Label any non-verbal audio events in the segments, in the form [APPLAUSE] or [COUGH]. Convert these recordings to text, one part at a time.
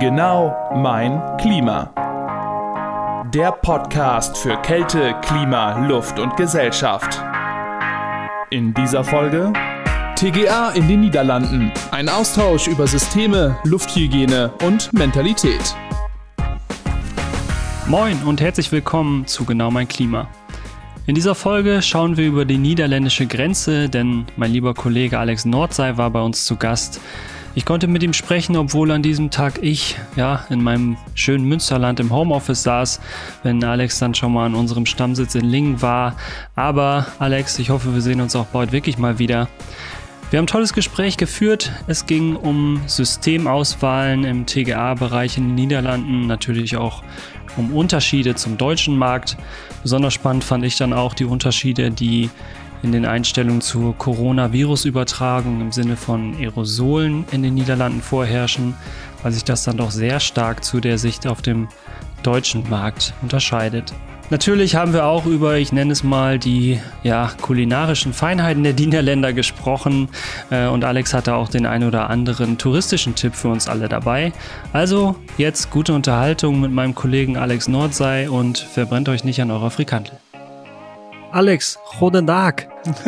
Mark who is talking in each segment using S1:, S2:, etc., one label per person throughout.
S1: Genau mein Klima. Der Podcast für Kälte, Klima, Luft und Gesellschaft. In dieser Folge TGA in den Niederlanden. Ein Austausch über Systeme, Lufthygiene und Mentalität.
S2: Moin und herzlich willkommen zu Genau mein Klima. In dieser Folge schauen wir über die niederländische Grenze, denn mein lieber Kollege Alex Nordsei war bei uns zu Gast ich konnte mit ihm sprechen, obwohl an diesem Tag ich ja in meinem schönen Münsterland im Homeoffice saß, wenn Alex dann schon mal an unserem Stammsitz in Lingen war. Aber Alex, ich hoffe, wir sehen uns auch bald wirklich mal wieder. Wir haben ein tolles Gespräch geführt. Es ging um Systemauswahlen im TGA-Bereich in den Niederlanden, natürlich auch um Unterschiede zum deutschen Markt. Besonders spannend fand ich dann auch die Unterschiede, die in den Einstellungen zur Coronavirus-Übertragung im Sinne von Aerosolen in den Niederlanden vorherrschen, weil sich das dann doch sehr stark zu der Sicht auf dem deutschen Markt unterscheidet. Natürlich haben wir auch über, ich nenne es mal, die ja, kulinarischen Feinheiten der Niederländer gesprochen äh, und Alex hatte auch den ein oder anderen touristischen Tipp für uns alle dabei. Also jetzt gute Unterhaltung mit meinem Kollegen Alex Nordsei und verbrennt euch nicht an eurer Frikantel. Alex, goedendag.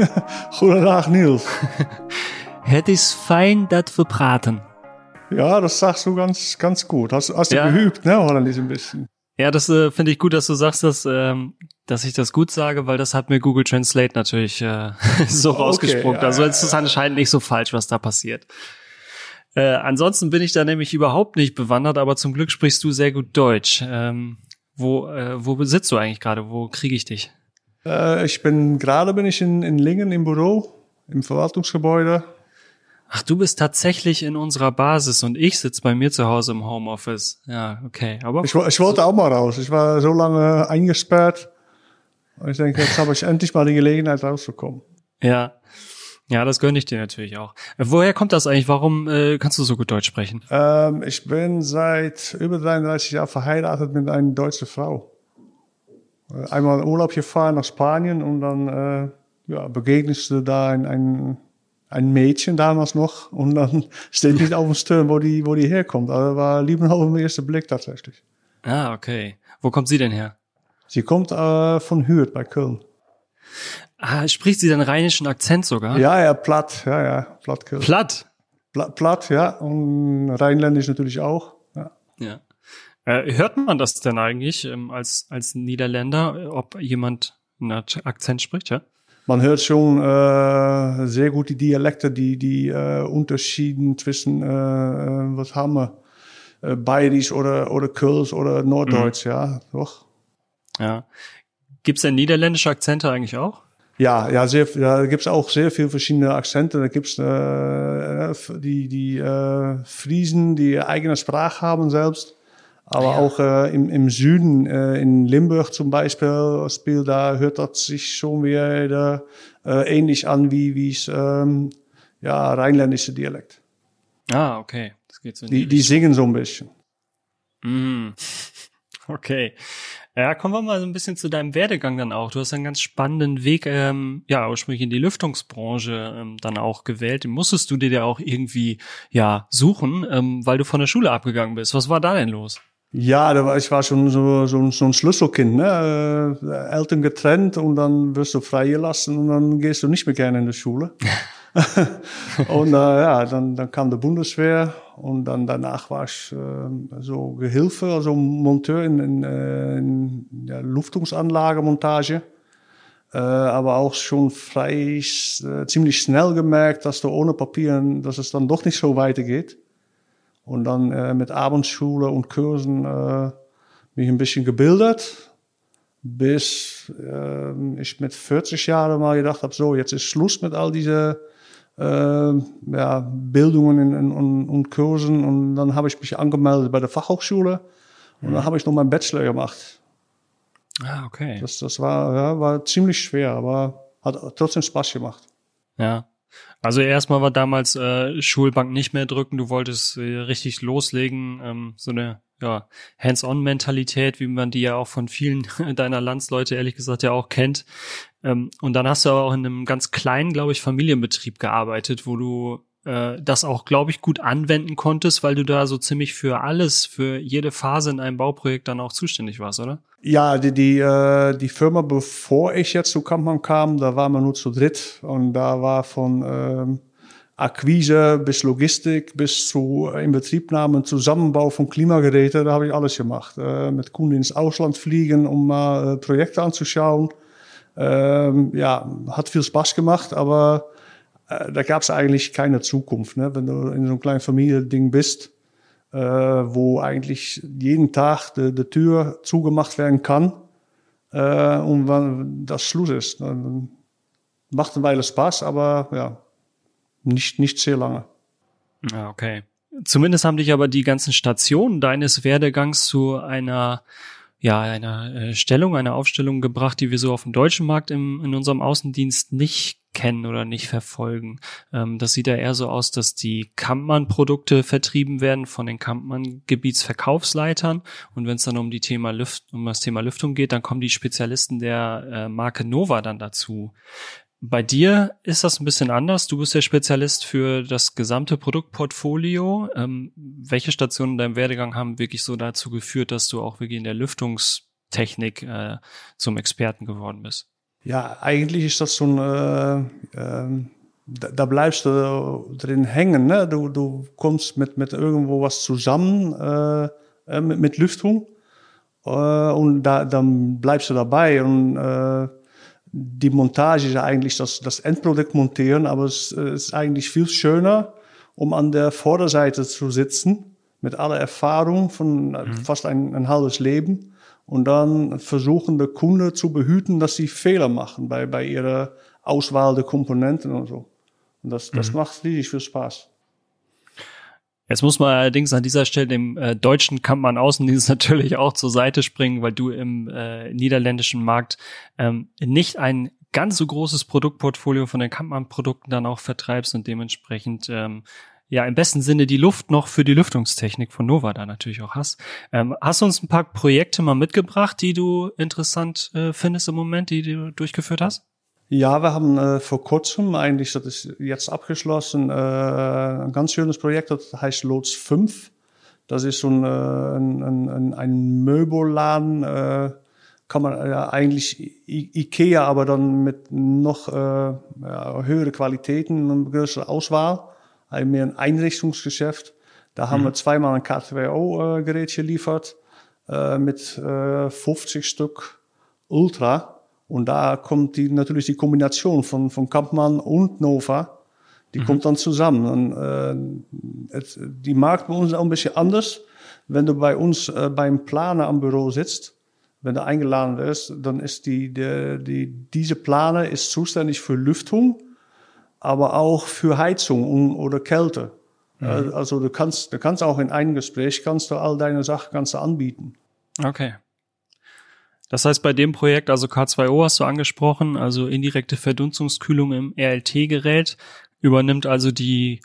S2: [LAUGHS]
S3: goedendag Niels. [LAUGHS]
S2: Het is fijn dat we praten.
S3: Ja, das sagst du ganz, ganz gut. Hast, hast du ja. geübt, ne, Holländisch ein bisschen.
S2: Ja, das äh, finde ich gut, dass du sagst, dass, ähm, dass ich das gut sage, weil das hat mir Google Translate natürlich äh, [LAUGHS] so okay, rausgespuckt. Ja, also es ist anscheinend nicht so falsch, was da passiert. Äh, ansonsten bin ich da nämlich überhaupt nicht bewandert, aber zum Glück sprichst du sehr gut Deutsch. Ähm, wo, äh, wo sitzt du eigentlich gerade? Wo kriege ich dich?
S3: Äh, ich bin gerade bin ich in, in Lingen im Büro, im Verwaltungsgebäude.
S2: Ach, du bist tatsächlich in unserer Basis und ich sitze bei mir zu Hause im Homeoffice. Ja, okay. Aber
S3: ich, ich wollte auch mal raus. Ich war so lange eingesperrt. Und ich denke, jetzt habe ich [LAUGHS] endlich mal die Gelegenheit rauszukommen.
S2: Ja. Ja, das gönne ich dir natürlich auch. Woher kommt das eigentlich? Warum äh, kannst du so gut Deutsch sprechen?
S3: Ähm, ich bin seit über 33 Jahren verheiratet mit einer deutschen Frau. Einmal Urlaub gefahren nach Spanien und dann äh, ja, begegnest du da ein, ein, ein Mädchen damals noch und dann [LAUGHS] steht nicht auf dem Stirn, wo die, wo die herkommt. Also war Liebe auf den ersten Blick tatsächlich.
S2: Ah, okay. Wo kommt sie denn her?
S3: Sie kommt äh, von Hürth bei Köln.
S2: Ah, spricht sie den rheinischen Akzent sogar?
S3: Ja, ja, platt, ja, ja, platt
S2: Köln. Platt?
S3: Platt, platt ja, und rheinländisch natürlich auch. Ja.
S2: ja. Äh, hört man das denn eigentlich ähm, als, als Niederländer, ob jemand einen Akzent spricht, ja?
S3: Man hört schon äh, sehr gut die Dialekte, die, die äh, Unterschieden zwischen, äh, äh was haben wir, äh, Bayerisch oder, oder Kölsch oder Norddeutsch, mhm. ja, doch.
S2: Ja. Gibt's denn niederländische Akzente eigentlich auch?
S3: Ja, ja, sehr, ja, da gibt's auch sehr viele verschiedene Akzente. Da gibt's äh, die, die äh, Friesen, die eigene Sprache haben selbst. Aber ja. auch äh, im, im Süden, äh, in Limburg zum Beispiel, Spiel, da hört das sich schon wieder äh, ähnlich an wie wie es ähm, ja rheinländische Dialekt.
S2: Ah, okay. Das geht so.
S3: Die, die singen so ein bisschen.
S2: Mm. [LAUGHS] Okay. Ja, kommen wir mal so ein bisschen zu deinem Werdegang dann auch. Du hast einen ganz spannenden Weg, ähm, ja, ursprünglich in die Lüftungsbranche ähm, dann auch gewählt. Den musstest du dir ja auch irgendwie, ja, suchen, ähm, weil du von der Schule abgegangen bist. Was war da denn los?
S3: Ja, ich war schon so, so, so ein Schlüsselkind. Ne? Äh, Eltern getrennt und dann wirst du freigelassen und dann gehst du nicht mehr gerne in die Schule. [LAUGHS] und äh, ja, dann, dann kam die Bundeswehr und dann danach war ich äh, so Gehilfe, also Monteur in, in, äh, in ja, Luftungsanlagemontage. Äh, aber auch schon frei, äh, ziemlich schnell gemerkt, dass du ohne Papieren, dass es dann doch nicht so weitergeht. Und dann äh, mit Abendschule und Kursen äh, mich ein bisschen gebildet, bis äh, ich mit 40 Jahren mal gedacht habe, so, jetzt ist Schluss mit all diese äh, ja, Bildungen in, in, und, und Kursen. Und dann habe ich mich angemeldet bei der Fachhochschule und dann habe ich noch meinen Bachelor gemacht.
S2: Ah, okay.
S3: Das, das war, ja, war ziemlich schwer, aber hat trotzdem Spaß gemacht.
S2: Ja. Also erstmal war damals äh, Schulbank nicht mehr drücken, du wolltest äh, richtig loslegen, ähm, so eine ja, Hands-on-Mentalität, wie man die ja auch von vielen [LAUGHS] deiner Landsleute ehrlich gesagt ja auch kennt. Ähm, und dann hast du aber auch in einem ganz kleinen, glaube ich, Familienbetrieb gearbeitet, wo du äh, das auch, glaube ich, gut anwenden konntest, weil du da so ziemlich für alles, für jede Phase in einem Bauprojekt dann auch zuständig warst, oder?
S3: Ja, die, die, äh, die Firma, bevor ich jetzt zu Kampmann kam, da waren wir nur zu dritt und da war von ähm, Akquise bis Logistik bis zu Inbetriebnahme, Zusammenbau von Klimageräten, da habe ich alles gemacht. Äh, mit Kunden ins Ausland fliegen, um mal äh, Projekte anzuschauen. Ähm, ja, hat viel Spaß gemacht, aber da gab es eigentlich keine Zukunft. Ne? Wenn du in so einem kleinen Familiending bist, äh, wo eigentlich jeden Tag die, die Tür zugemacht werden kann äh, und wann das Schluss ist. Dann macht eine Weile Spaß, aber ja, nicht, nicht sehr lange.
S2: Ja, okay. Zumindest haben dich aber die ganzen Stationen deines Werdegangs zu einer ja, einer äh, Stellung, einer Aufstellung gebracht, die wir so auf dem deutschen Markt im, in unserem Außendienst nicht kennen oder nicht verfolgen. Ähm, das sieht ja eher so aus, dass die Kampmann-Produkte vertrieben werden von den Kampmann-Gebietsverkaufsleitern. Und wenn es dann um die Thema Lüft, um das Thema Lüftung geht, dann kommen die Spezialisten der äh, Marke Nova dann dazu. Bei dir ist das ein bisschen anders. Du bist der Spezialist für das gesamte Produktportfolio. Ähm, welche Stationen in deinem Werdegang haben wirklich so dazu geführt, dass du auch wirklich in der Lüftungstechnik äh, zum Experten geworden bist?
S3: Ja, eigentlich ist das ein, äh, äh, da, da, bleibst du drin hängen. Ne? Du, du kommst mit, mit irgendwo was zusammen, äh, äh mit, mit Lüftung. Äh, und da, dann bleibst du dabei. Und die Montage ist eigentlich das, das Endprodukt montieren, aber es, es ist eigentlich viel schöner, um an der Vorderseite zu sitzen, mit aller Erfahrung von mhm. fast ein, ein halbes Leben und dann versuchen, der Kunde zu behüten, dass sie Fehler machen bei, bei ihrer Auswahl der Komponenten und so. Und das, das mhm. macht riesig viel Spaß.
S2: Jetzt muss man allerdings an dieser Stelle dem äh, deutschen Kampfmann Außendienst [LAUGHS] natürlich auch zur Seite springen, weil du im äh, niederländischen Markt ähm, nicht ein ganz so großes Produktportfolio von den Kampmann-Produkten dann auch vertreibst und dementsprechend ähm, ja im besten Sinne die Luft noch für die Lüftungstechnik von Nova da natürlich auch hast. Ähm, hast du uns ein paar Projekte mal mitgebracht, die du interessant äh, findest im Moment, die du durchgeführt hast?
S3: Ja, wir haben äh, vor kurzem, eigentlich, das ist jetzt abgeschlossen, äh, ein ganz schönes Projekt, das heißt Lots 5. Das ist so ein, äh, ein, ein, ein Möbelladen, äh, kann man äh, eigentlich I Ikea, aber dann mit noch äh, ja, höhere Qualitäten und größere Auswahl ein mehr ein Einrichtungsgeschäft. Da haben wir mhm. zweimal ein K2O-Gerät geliefert äh, mit äh, 50 Stück Ultra. Und da kommt die, natürlich die Kombination von, von Kampmann und Nova, die mhm. kommt dann zusammen. Und, äh, et, die Markt bei uns ist auch ein bisschen anders. Wenn du bei uns äh, beim Planer am Büro sitzt, wenn du eingeladen wirst, dann ist die, die, die, diese Planer ist zuständig für Lüftung aber auch für Heizung oder Kälte. Mhm. Also du kannst, du kannst auch in einem Gespräch kannst du all deine Sachen kannst du anbieten.
S2: Okay. Das heißt, bei dem Projekt, also K2O hast du angesprochen, also indirekte Verdunstungskühlung im RLT-Gerät, übernimmt also die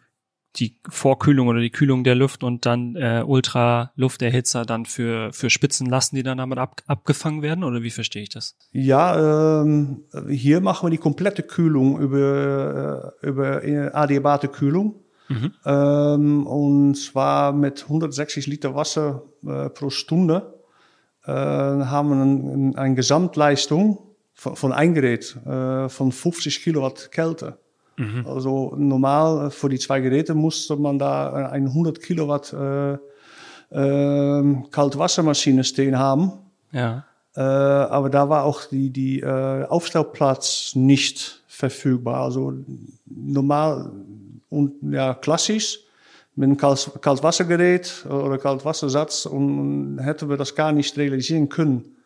S2: die Vorkühlung oder die Kühlung der Luft und dann äh, Ultralufterhitzer dann für, für Spitzenlasten, die dann damit ab, abgefangen werden? Oder wie verstehe ich das?
S3: Ja, ähm, hier machen wir die komplette Kühlung über, äh, über adiabate Kühlung. Mhm. Ähm, und zwar mit 160 Liter Wasser äh, pro Stunde äh, haben wir eine ein Gesamtleistung von, von ein Gerät äh, von 50 Kilowatt Kälte. Mhm. Also normal für die zwei Geräte musste man da eine 100 Kilowatt äh, äh, Kaltwassermaschine stehen haben.
S2: Ja.
S3: Äh, aber da war auch die, die äh, Aufstellplatz nicht verfügbar. Also normal und ja klassisch mit einem Kalt Kaltwassergerät oder Kaltwassersatz und hätten wir das gar nicht realisieren können.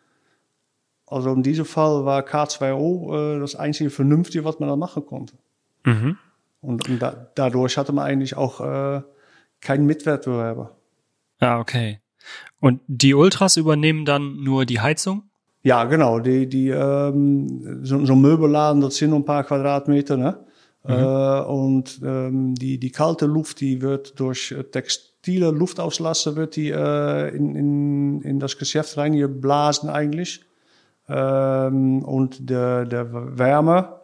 S3: Also in diesem Fall war K2O äh, das einzige Vernünftige, was man da machen konnte. Mhm. Und, und da, dadurch hatte man eigentlich auch äh, keinen Mitwettbewerber.
S2: Ah, okay. Und die Ultras übernehmen dann nur die Heizung?
S3: Ja, genau. Die, die, ähm, so, so Möbelladen, das sind ein paar Quadratmeter, ne? Mhm. Äh, und ähm, die, die kalte Luft, die wird durch textile Luftauslasser wird die äh, in, in, in das Geschäft reingeblasen eigentlich. Ähm, und der, der Wärme,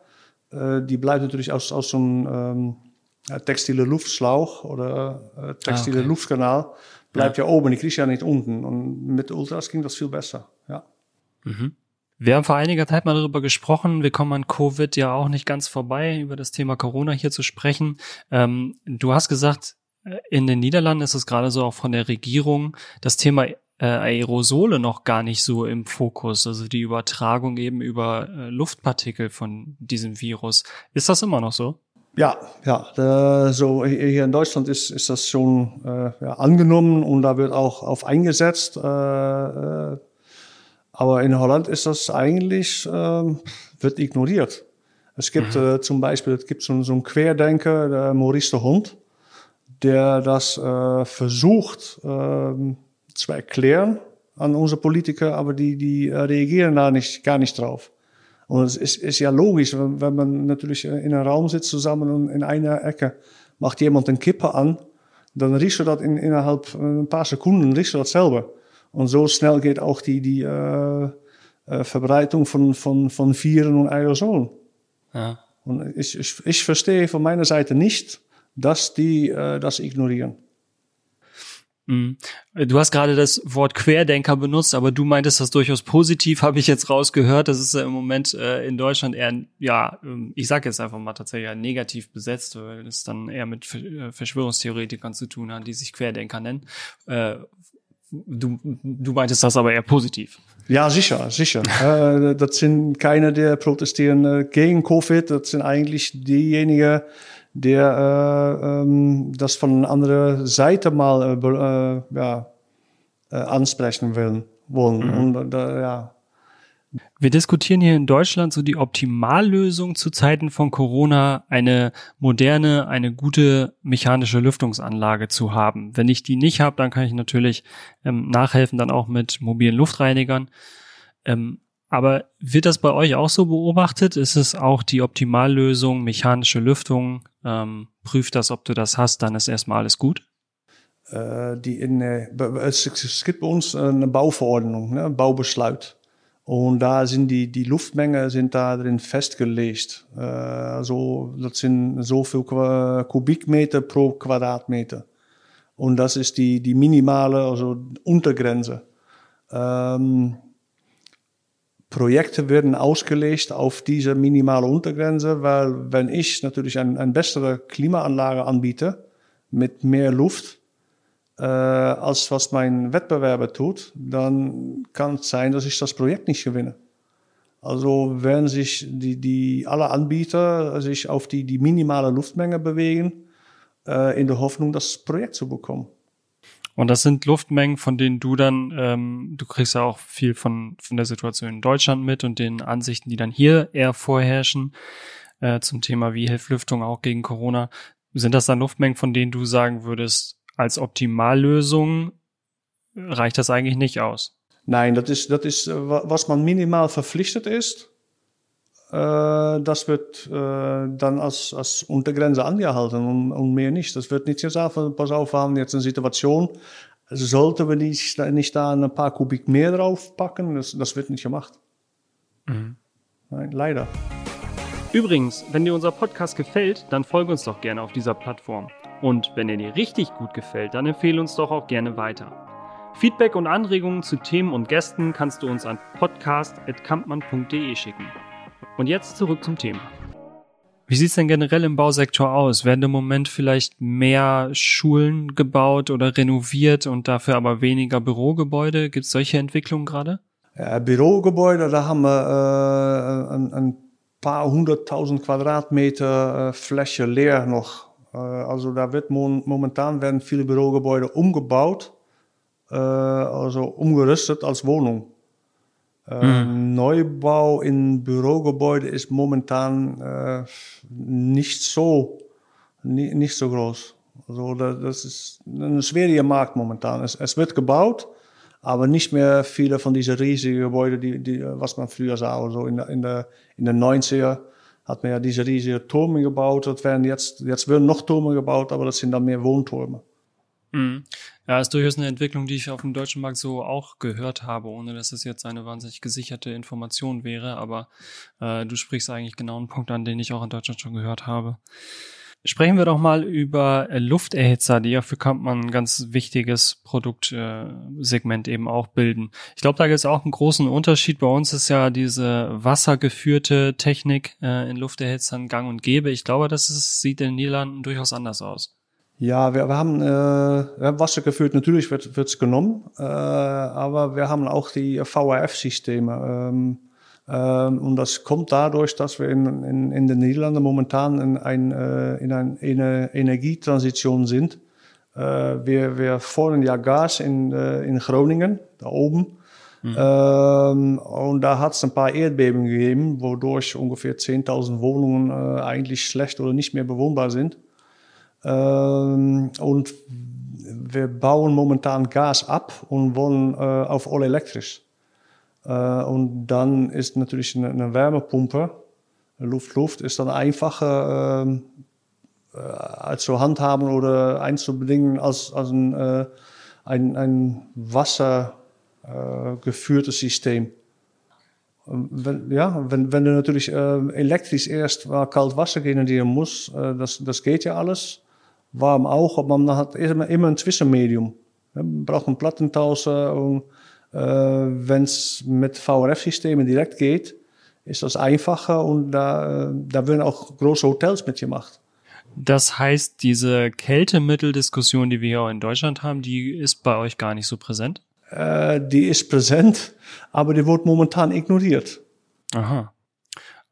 S3: äh, die bleibt natürlich aus, aus so einem ähm, äh, textile Luftschlauch oder äh, textile
S2: Ah, okay.
S3: Luftkanal bleibt ja. oben, die kriegst ja nicht unten. Und mit Ultras ging das viel besser. Ja.
S2: Wir haben vor einiger Zeit mal darüber gesprochen. Wir kommen an Covid ja auch nicht ganz vorbei, über das Thema Corona hier zu sprechen. Ähm, du hast gesagt, äh, in den Niederlanden ist es gerade so auch von der Regierung das Thema äh, Aerosole noch gar nicht so im Fokus, also die Übertragung eben über äh, Luftpartikel von diesem Virus. Ist das immer noch so?
S3: Ja, ja. Äh, so hier in Deutschland ist, ist das schon äh, ja, angenommen und da wird auch auf eingesetzt. Äh, äh, aber in Holland ist das eigentlich ähm, wird ignoriert. Es gibt äh, zum Beispiel, es gibt so, so einen Querdenker, der Maurice de Hond, der das äh, versucht ähm, zu erklären an unsere Politiker, aber die, die äh, reagieren da nicht, gar nicht drauf. Und es ist, ist ja logisch, wenn, wenn man natürlich in einem Raum sitzt zusammen und in einer Ecke macht jemand eine Kippe an, dann riechst du das in, innerhalb ein paar Sekunden, riechst du das selber. Und so schnell geht auch die, die äh, äh, Verbreitung von, von, von Viren und Aerosolen.
S2: Ja.
S3: Und ich, ich, ich verstehe von meiner Seite nicht, dass die äh, das ignorieren.
S2: Mhm. Du hast gerade das Wort Querdenker benutzt, aber du meintest das durchaus positiv, [LAUGHS] habe ich jetzt rausgehört. Das ist ja im Moment äh, in Deutschland eher, ja, ähm, ich sage jetzt einfach mal tatsächlich negativ besetzt, weil es dann eher mit äh, Verschwörungstheoretikern zu tun hat, die sich Querdenker nennen. Äh, du, du meintest das aber eher positiv.
S3: Ja, sicher, sicher. [LAUGHS] äh, das sind keine, die protestieren äh, gegen Covid. Das sind eigentlich diejenigen, die äh, ähm, das von einer anderen Seite mal äh, äh, ja, äh, ansprechen wollen. wollen. Und äh, ja,
S2: Wir diskutieren hier in Deutschland so die Optimallösung zu Zeiten von Corona, eine moderne, eine gute mechanische Lüftungsanlage zu haben. Wenn ich die nicht habe, dann kann ich natürlich ähm, nachhelfen, dann auch mit mobilen Luftreinigern. Ähm, aber wird das bei euch auch so beobachtet? Ist es auch die Optimallösung, mechanische Lüftung? Ähm, prüft das, ob du das hast, dann ist erstmal alles gut.
S3: äh, die in, äh, es, gibt bei uns eine Bauverordnung, ne, Baubesluit. Und da sind die, die Luftmenge sind da drin festgelegt. Äh, also, das sind so viel Kubikmeter pro Quadratmeter. Und das ist die, die minimale, also Untergrenze. Ähm, Projekte werden ausgelegt auf diese minimale Untergrenze, weil wenn ich natürlich eine ein bessere Klimaanlage anbiete mit mehr Luft, äh, als was mein Wettbewerber tut, dann kann es sein, dass ich das Projekt nicht gewinne. Also werden sich die, die alle Anbieter sich auf die, die minimale Luftmenge bewegen, äh, in der Hoffnung, das Projekt zu bekommen.
S2: Und das sind Luftmengen, von denen du dann, ähm, du kriegst ja auch viel von, von der Situation in Deutschland mit und den Ansichten, die dann hier eher vorherrschen, äh, zum Thema, wie hilft Lüftung auch gegen Corona. Sind das dann Luftmengen, von denen du sagen würdest, als Optimallösung reicht das eigentlich nicht aus?
S3: Nein, dat is, dat is äh, wa- was man minimaal verpflichtet ist. Äh, das wird äh, dann als, als Untergrenze angehalten und, und mehr nicht. Das wird nicht gesagt, pass auf, wir haben jetzt eine Situation, sollten wir nicht, nicht da ein paar Kubik mehr drauf packen? Das, das wird nicht gemacht. Nein, leider.
S2: Übrigens, wenn dir unser Podcast gefällt, dann folge uns doch gerne auf dieser Plattform. Und wenn er dir richtig gut gefällt, dann empfehle uns doch auch gerne weiter. Feedback und Anregungen zu Themen und Gästen kannst du uns an podcast.kampmann.de schicken. Und jetzt zurück zum Thema. Wie sieht's denn generell im Bausektor aus? Werden im Moment vielleicht mehr Schulen gebaut oder renoviert und dafür aber weniger Bürogebäude? Gibt's solche Entwicklungen gerade?
S3: Ja, Bürogebäude, da haben wir äh, ein, ein paar hunderttausend Quadratmeter äh, Fläche leer noch. Äh, also da wird momentan werden viele Bürogebäude umgebaut, äh, also umgerüstet als Wohnung. Äh, Neubau in Bürogebäude ist momentan äh, nicht so ni nicht so groß. Also da, das ist ein schwieriger Markt momentan. Es, es wird gebaut, aber nicht mehr viele von diesen riesigen Gebäuden, die, die, was man früher sah. Also in, der- in, der, in den 90er hat man ja diese riesigen Türme gebaut. Das werden jetzt, jetzt werden noch Türme gebaut, aber das sind dann mehr Wohntürme.
S2: Mhm. Ja, ist durchaus eine Entwicklung, die ich auf dem deutschen Markt so auch gehört habe, ohne dass es jetzt eine wahnsinnig gesicherte Information wäre. Aber äh, du sprichst eigentlich genau einen Punkt an, den ich auch in Deutschland schon gehört habe. Sprechen wir doch mal über äh, Lufterhitzer, die ja für Kampmann ein ganz wichtiges Produktsegment eben auch bilden. Ich glaube, da gibt es auch einen großen Unterschied. Bei uns ist ja diese wassergeführte Technik äh, in Lufterhitzern gang und gäbe. Ich glaube, das ist, sieht in den Niederlanden durchaus anders aus.
S3: Ja, wir, wir haben äh, wir haben Wasser geführt, natürlich wird es genommen, äh, aber wir haben auch die VRF-Systeme. Ähm, und das kommt dadurch, dass wir in, in, in den Niederlanden momentan in, ein, äh, in ein, eine Energietransition sind. Äh, wir, wir fordern ja Gas in, äh, in Groningen, da oben. Mhm. Ähm, und da hat es ein paar Erdbeben gegeben, wodurch ungefähr 10.000 Wohnungen eigentlich schlecht oder nicht mehr bewohnbar sind. Ähm, und wir bauen momentan Gas ab und wollen auf all elektrisch. Äh, und dann ist natürlich eine, eine Wärmepumpe, Luft-Luft, ist dann einfacher ähm, äh, zu handhaben oder einzubedingen als, als ein, äh, ein, ein wassergeführtes System. Wenn, ja, wenn, wenn du natürlich äh, elektrisch erst mal kalt Wasser generieren musst, äh, das, das geht ja alles warm auch, aber man hat immer, immer ein Zwischenmedium. Man braucht einen Plattentauscher und äh, wenn es mit VRF-Systemen direkt geht, ist das einfacher und da, da werden auch große Hotels mitgemacht.
S2: Das heißt, diese Kältemitteldiskussion, die wir hier auch in Deutschland haben, die ist bei euch gar nicht so präsent?
S3: Äh, die ist präsent, aber die wird momentan ignoriert.
S2: Aha.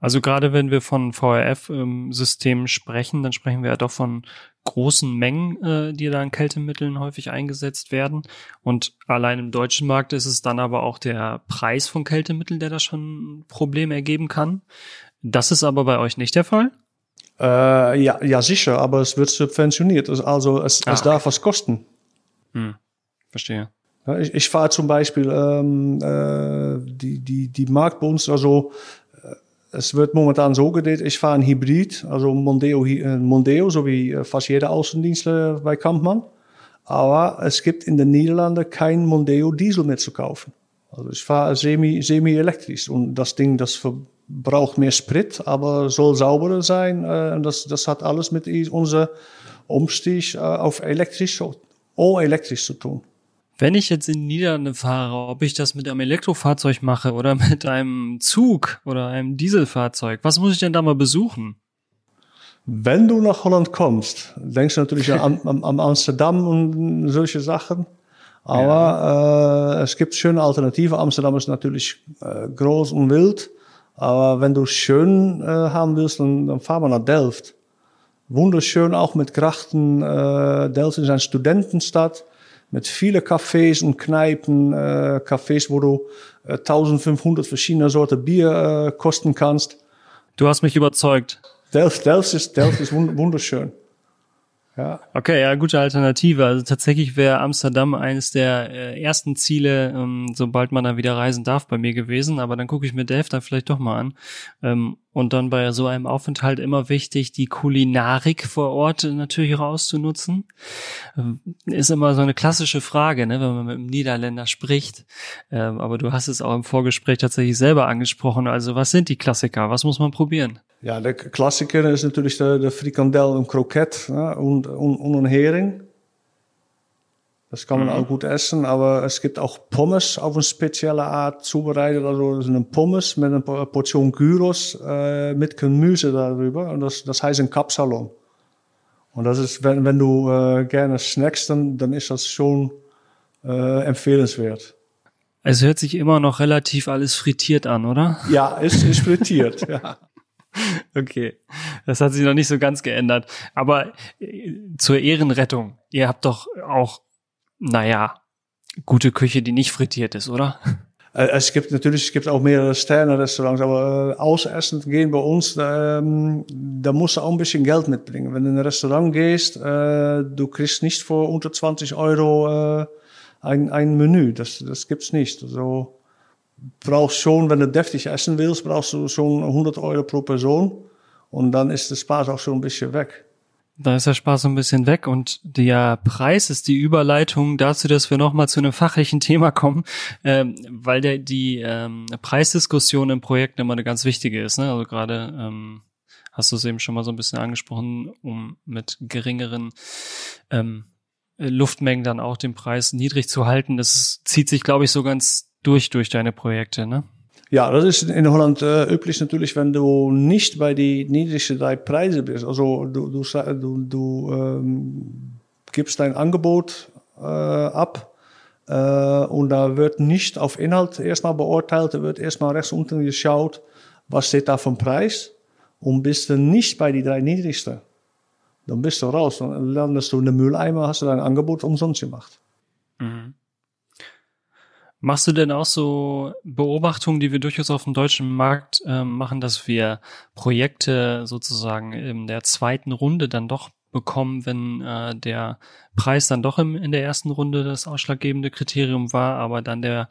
S2: Also gerade wenn wir von VRF-Systemen ähm, sprechen, dann sprechen wir ja doch von großen Mengen, äh, die da in Kältemitteln häufig eingesetzt werden. Und allein im deutschen Markt ist es dann aber auch der Preis von Kältemitteln, der da schon ein Problem ergeben kann. Das ist aber bei euch nicht der Fall?
S3: Äh, ja, ja, sicher, aber es wird subventioniert. Also es, ah, es darf was kosten.
S2: Hm, verstehe.
S3: ich, ich fahre zum Beispiel ähm, äh, die, die, die Markt bei uns, also es wird momentan so gedreht, ich fahre ein Hybrid, also Mondeo, äh, Mondeo so wie fast jeder Außendienstler bei Kampmann. Aber es gibt in den Niederlanden kein Mondeo Diesel mehr zu kaufen. Also ich fahre semi, semi-elektrisch und das Ding, das verbraucht mehr Sprit, aber soll sauberer sein. Äh, und das, das hat alles mit unserem Umstieg auf elektrisch, all elektrisch zu tun.
S2: Wenn ich jetzt in Niederlande fahre, ob ich das mit einem Elektrofahrzeug mache oder [LAUGHS] mit einem Zug oder einem Dieselfahrzeug, was muss ich denn da mal besuchen?
S3: Wenn du nach Holland kommst, denkst du natürlich an, an, an Amsterdam und solche Sachen. Aber ja. äh, es gibt schöne Alternativen. Amsterdam ist natürlich äh, groß und wild. Aber wenn du schön äh, haben willst, dann, dann fahren wir nach Delft. Wunderschön, auch mit Krachten. Äh, Delft ist eine Studentenstadt mit vielen Cafés und Kneipen, äh, Cafés, wo du äh, 1500 verschiedene Sorten Bier äh, kosten kannst.
S2: Du hast mich überzeugt.
S3: Delft, Delft ist, Delft ist wunderschön.
S2: Ja. Okay, ja, gute Alternative. Also tatsächlich wäre Amsterdam eines der äh, ersten Ziele, ähm, sobald man da wieder reisen darf, bei mir gewesen. Aber dann gucke ich mir Delft da vielleicht doch mal an. Ähm, und dann bei so einem Aufenthalt immer wichtig, die Kulinarik vor Ort natürlich rauszunutzen. Ähm, ist immer so eine klassische Frage, ne, wenn man mit einem Niederländer spricht. Ähm, aber du hast es auch im Vorgespräch tatsächlich selber angesprochen. Also was sind die Klassiker? Was muss man probieren?
S3: Ja, der Klassiker ist natürlich der, der Frikandel und Kroket ne, und, und, und ein Hering. Das kann man mhm. auch gut essen, aber es gibt auch Pommes auf eine spezielle Art zubereitet. Also das ist ein Pommes mit einer Portion Gyros äh, mit Gemüse darüber. Und das, das heißt ein Kapsalon. Und das ist, wenn, wenn du äh, gerne snackst, dann, dann ist das schon äh, empfehlenswert.
S2: Es hört sich immer noch relativ alles frittiert an, oder?
S3: Ja, ist, ist frittiert, [LAUGHS] ja.
S2: Okay, das hat sich noch nicht so ganz geändert. Aber äh, zur Ehrenrettung, ihr habt doch auch, naja, gute Küche, die nicht frittiert ist, oder?
S3: Äh, es gibt natürlich, es gibt auch mehrere Sterne-Restaurants, aber äh, ausessen gehen bei uns, ähm, da musst du auch ein bisschen Geld mitbringen. Wenn du in ein Restaurant gehst, äh, du kriegst nicht für unter 20 Euro äh, ein, ein Menü. Das, das gibt's nicht. Also, brauchst schon, wenn du deftig essen willst, brauchst du schon 100 Euro pro Person. Und dann ist der Spaß auch schon ein bisschen weg.
S2: Da ist der Spaß so ein bisschen weg und der Preis ist die Überleitung dazu, dass wir nochmal zu einem fachlichen Thema kommen, ähm, weil der, die ähm, Preisdiskussion im Projekt immer eine ganz wichtige ist. Ne? Also gerade ähm, hast du es eben schon mal so ein bisschen angesprochen, um mit geringeren ähm, Luftmengen dann auch den Preis niedrig zu halten. Das zieht sich, glaube ich, so ganz durch durch deine Projekte, ne?
S3: Ja, das ist in Holland äh, üblich natürlich, wenn du nicht bei die niedrigsten drei Preise bist. Also du, du, du, du ähm, gibst dein Angebot äh, ab äh, und da wird nicht auf Inhalt erstmal beurteilt, da wird erstmal rechts unten geschaut, was steht da vom Preis und bist du nicht bei die drei niedrigsten, dann bist du raus. Dann landest du in den Mülleimer, hast du dein Angebot umsonst gemacht.
S2: Machst du denn auch so Beobachtungen, die wir durchaus auf dem deutschen Markt äh, machen, dass wir Projekte sozusagen in der zweiten Runde dann doch bekommen, wenn äh, der Preis dann doch im, in der ersten Runde das ausschlaggebende Kriterium war, aber dann der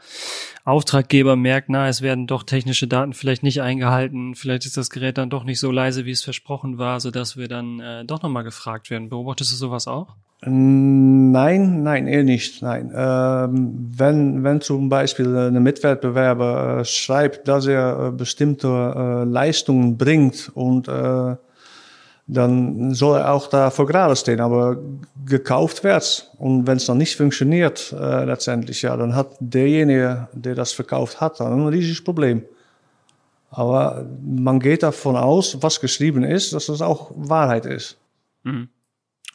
S2: Auftraggeber merkt, na, es werden doch technische Daten vielleicht nicht eingehalten, vielleicht ist das Gerät dann doch nicht so leise, wie es versprochen war, so dass wir dann äh, doch nochmal gefragt werden. Beobachtest du sowas auch?
S3: Nein, nein, eher nicht. Nein. Ähm, wenn, wenn zum Beispiel ein Mitwettbewerber äh, schreibt, dass er äh, bestimmte äh, Leistungen bringt und äh, dann soll er auch dafür gerade stehen. Aber gekauft wird und wenn es dann nicht funktioniert äh, letztendlich, ja, dann hat derjenige, der das verkauft hat, dann ein riesiges Problem. Aber man geht davon aus, was geschrieben ist, dass das auch Wahrheit ist. Mhm.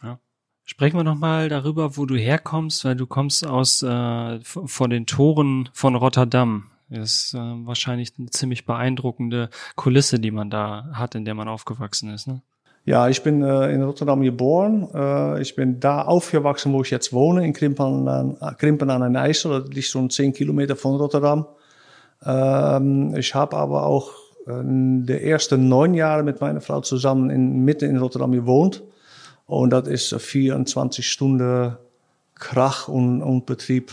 S2: Ja. Sprechen wir nochmal darüber, wo du herkommst, weil du kommst aus äh, vor den Toren von Rotterdam. Das ist äh, wahrscheinlich eine ziemlich beeindruckende Kulisse, die man da hat, in der man aufgewachsen ist. Ne?
S3: Ja, ich bin äh, in Rotterdam geboren. Äh, ich bin da aufgewachsen, wo ich jetzt wohne, in Krimpen an, Krimpen an den IJssel. Das liegt schon zehn Kilometer von Rotterdam. Ähm, ich habe aber auch äh, die ersten neun Jahre mit meiner Frau zusammen in, mitten in Rotterdam gewohnt. Und das ist 24 Stunden Krach und, und Betrieb.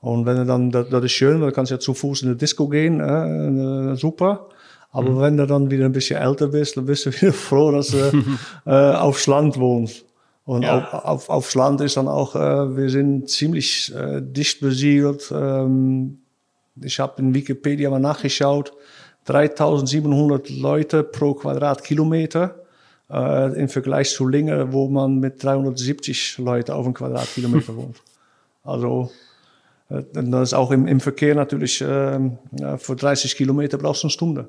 S3: Und wenn du dann, das, das ist schön, weil du kannst ja zu Fuß in die Disco gehen, äh, super. Aber mhm. wenn du dann wieder ein bisschen älter bist, dann bist du [LAUGHS] wieder froh, dass du äh, aufs Land wohnst. Und ja. auf, auf, aufs Land ist dann auch, äh, wir sind ziemlich äh, dicht besiedelt. Ähm, ich habe in Wikipedia mal nachgeschaut, 3700 Leute pro Quadratkilometer. Äh, Im Vergleich zu Lingen, wo man mit 370 Leute auf einen Quadratkilometer [LAUGHS] wohnt. Also, äh, das ist auch im, im Verkehr natürlich, äh, für 30 Kilometer brauchst du eine Stunde.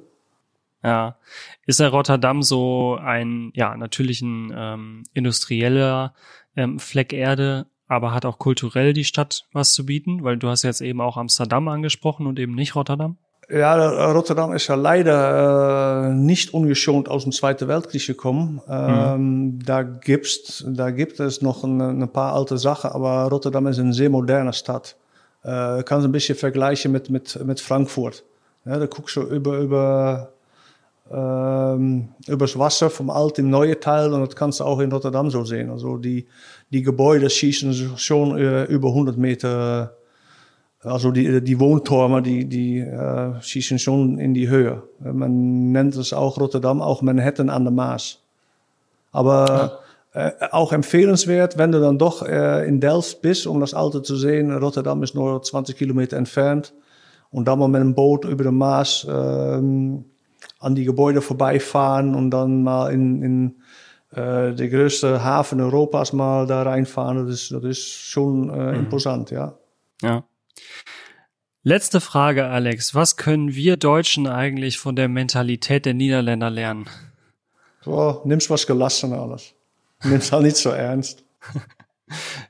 S2: Ja. Ist der Rotterdam so ein, ja, natürlich ein ähm, industrieller ähm, Fleck Erde, aber hat auch kulturell die Stadt was zu bieten? Weil du hast jetzt eben auch Amsterdam angesprochen und eben nicht Rotterdam.
S3: Ja, Rotterdam ist ja leider äh, nicht ungeschont aus dem Zweiten Weltkrieg gekommen. Ähm, mhm. da, gibt's, da gibt es noch ein, ein, paar alte Sachen, aber Rotterdam ist eine sehr moderne Stadt. Äh, kann es ein bisschen vergleichen mit, mit, mit Frankfurt. Ja, da guckst du über, über ähm, übers Wasser vom alten im neue Teil und das kannst du auch in Rotterdam so sehen. Also die, die Gebäude schießen schon äh, über 100 Meter, also die, die Wohntürme, die, die äh, schießen schon in die Höhe. Man nennt es auch Rotterdam, auch Manhattan an der Maas. Aber ja. äh, auch empfehlenswert, wenn du dann doch äh, in Delft bist, um das Alte zu sehen. Rotterdam ist nur 20 Kilometer entfernt. Und dann mal mit einem Boot über de Maas ähm, an die Gebäude vorbeifahren und dann mal in, in äh, der größte Hafen Europas mal da reinfahren. Das ist, das ist schon äh, mhm. imposant, ja.
S2: Ja. Letzte Frage, Alex. Was können wir Deutschen eigentlich von der Mentalität der Niederländer lernen?
S3: So, nimm's was gelassen alles. Nimm's halt nicht so ernst. [LAUGHS]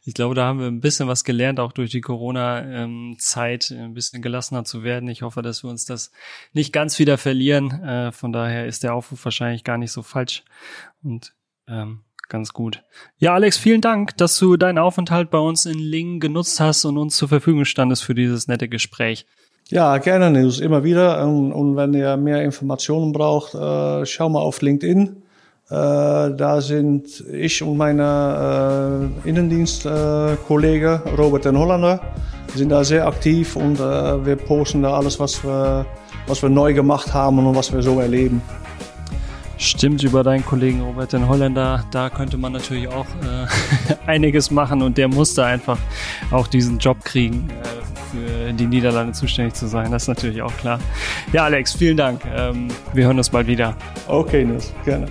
S2: Ich glaube, da haben wir ein bisschen was gelernt, auch durch die Corona-Zeit ein bisschen gelassener zu werden. Ich hoffe, dass wir uns das nicht ganz wieder verlieren. Äh, von daher ist der Aufruf wahrscheinlich gar nicht so falsch und ähm, ganz gut. Ja, Alex, vielen Dank, dass du deinen Aufenthalt bei uns in Lingen genutzt hast und uns zur Verfügung standest für dieses nette Gespräch.
S3: Ja, gerne, Nils, immer wieder. Und, und wenn ihr mehr Informationen braucht, äh, schau mal auf LinkedIn. Äh, da sind ich und meine äh, Innendienstkollege äh, Robert den Hollander sind da sehr aktiv und wir posten da alles, was wir, was wir neu gemacht haben und was wir so erleben.
S2: Stimmt über deinen Kollegen Robert den Holländer, da könnte man natürlich auch äh, [LAUGHS] einiges machen und der musste einfach auch diesen Job kriegen. Äh, für die Niederlande zuständig zu sein. Das ist natürlich auch klar. Ja, Alex, vielen Dank. Ähm, wir hören uns bald wieder.
S3: Okay, Nils, gerne.